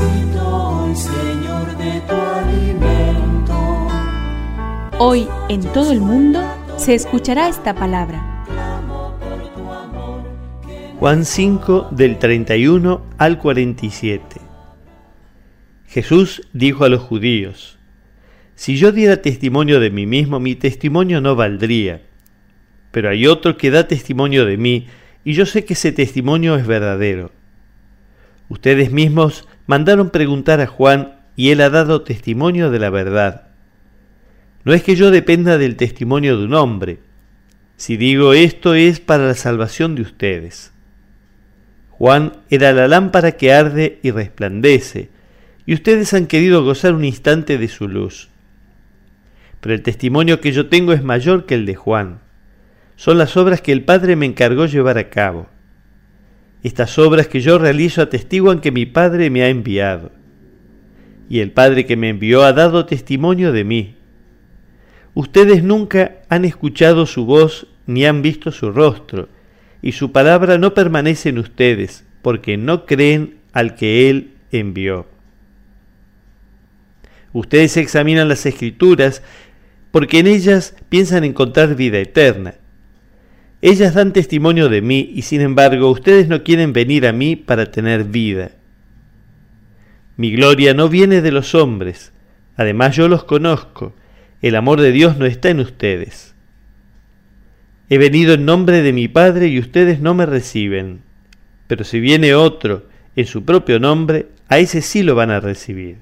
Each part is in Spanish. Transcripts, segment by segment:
Necesito hoy, Señor, de tu alimento. Hoy en todo el mundo se escuchará esta palabra. Juan 5 del 31 al 47. Jesús dijo a los judíos, Si yo diera testimonio de mí mismo, mi testimonio no valdría. Pero hay otro que da testimonio de mí, y yo sé que ese testimonio es verdadero. Ustedes mismos mandaron preguntar a Juan, y él ha dado testimonio de la verdad. No es que yo dependa del testimonio de un hombre. Si digo esto es para la salvación de ustedes. Juan era la lámpara que arde y resplandece, y ustedes han querido gozar un instante de su luz. Pero el testimonio que yo tengo es mayor que el de Juan. Son las obras que el Padre me encargó llevar a cabo. Estas obras que yo realizo atestiguan que mi Padre me ha enviado. Y el Padre que me envió ha dado testimonio de mí. Ustedes nunca han escuchado su voz ni han visto su rostro, y su palabra no permanece en ustedes, porque no creen al que Él envió. Ustedes examinan las escrituras porque en ellas piensan encontrar vida eterna. Ellas dan testimonio de mí y sin embargo ustedes no quieren venir a mí para tener vida. Mi gloria no viene de los hombres, además yo los conozco, el amor de Dios no está en ustedes. He venido en nombre de mi Padre y ustedes no me reciben, pero si viene otro en su propio nombre, a ese sí lo van a recibir.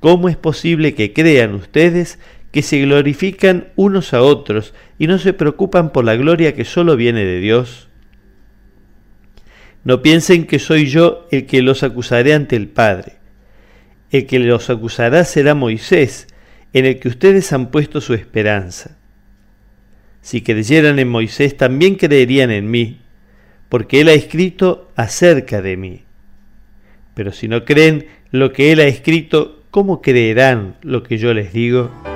¿Cómo es posible que crean ustedes que se glorifican unos a otros y no se preocupan por la gloria que solo viene de Dios? No piensen que soy yo el que los acusaré ante el Padre. El que los acusará será Moisés, en el que ustedes han puesto su esperanza. Si creyeran en Moisés, también creerían en mí, porque él ha escrito acerca de mí. Pero si no creen lo que él ha escrito, ¿cómo creerán lo que yo les digo?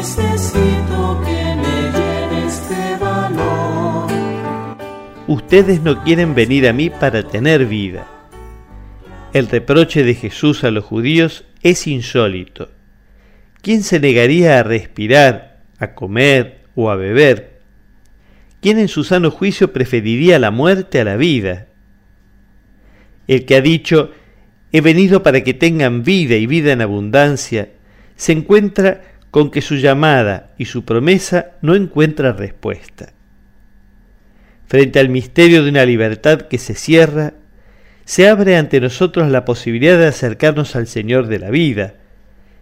Necesito que me llenes de valor. Ustedes no quieren venir a mí para tener vida. El reproche de Jesús a los judíos es insólito. ¿Quién se negaría a respirar, a comer o a beber ¿quién en su sano juicio preferiría la muerte a la vida? El que ha dicho, he venido para que tengan vida y vida en abundancia, se encuentra con que su llamada y su promesa no encuentra respuesta. Frente al misterio de una libertad que se cierra, se abre ante nosotros la posibilidad de acercarnos al Señor de la vida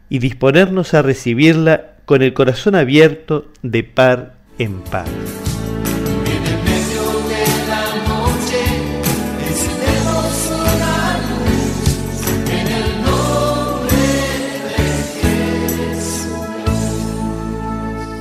y disponernos a recibirla con el corazón abierto de par en par.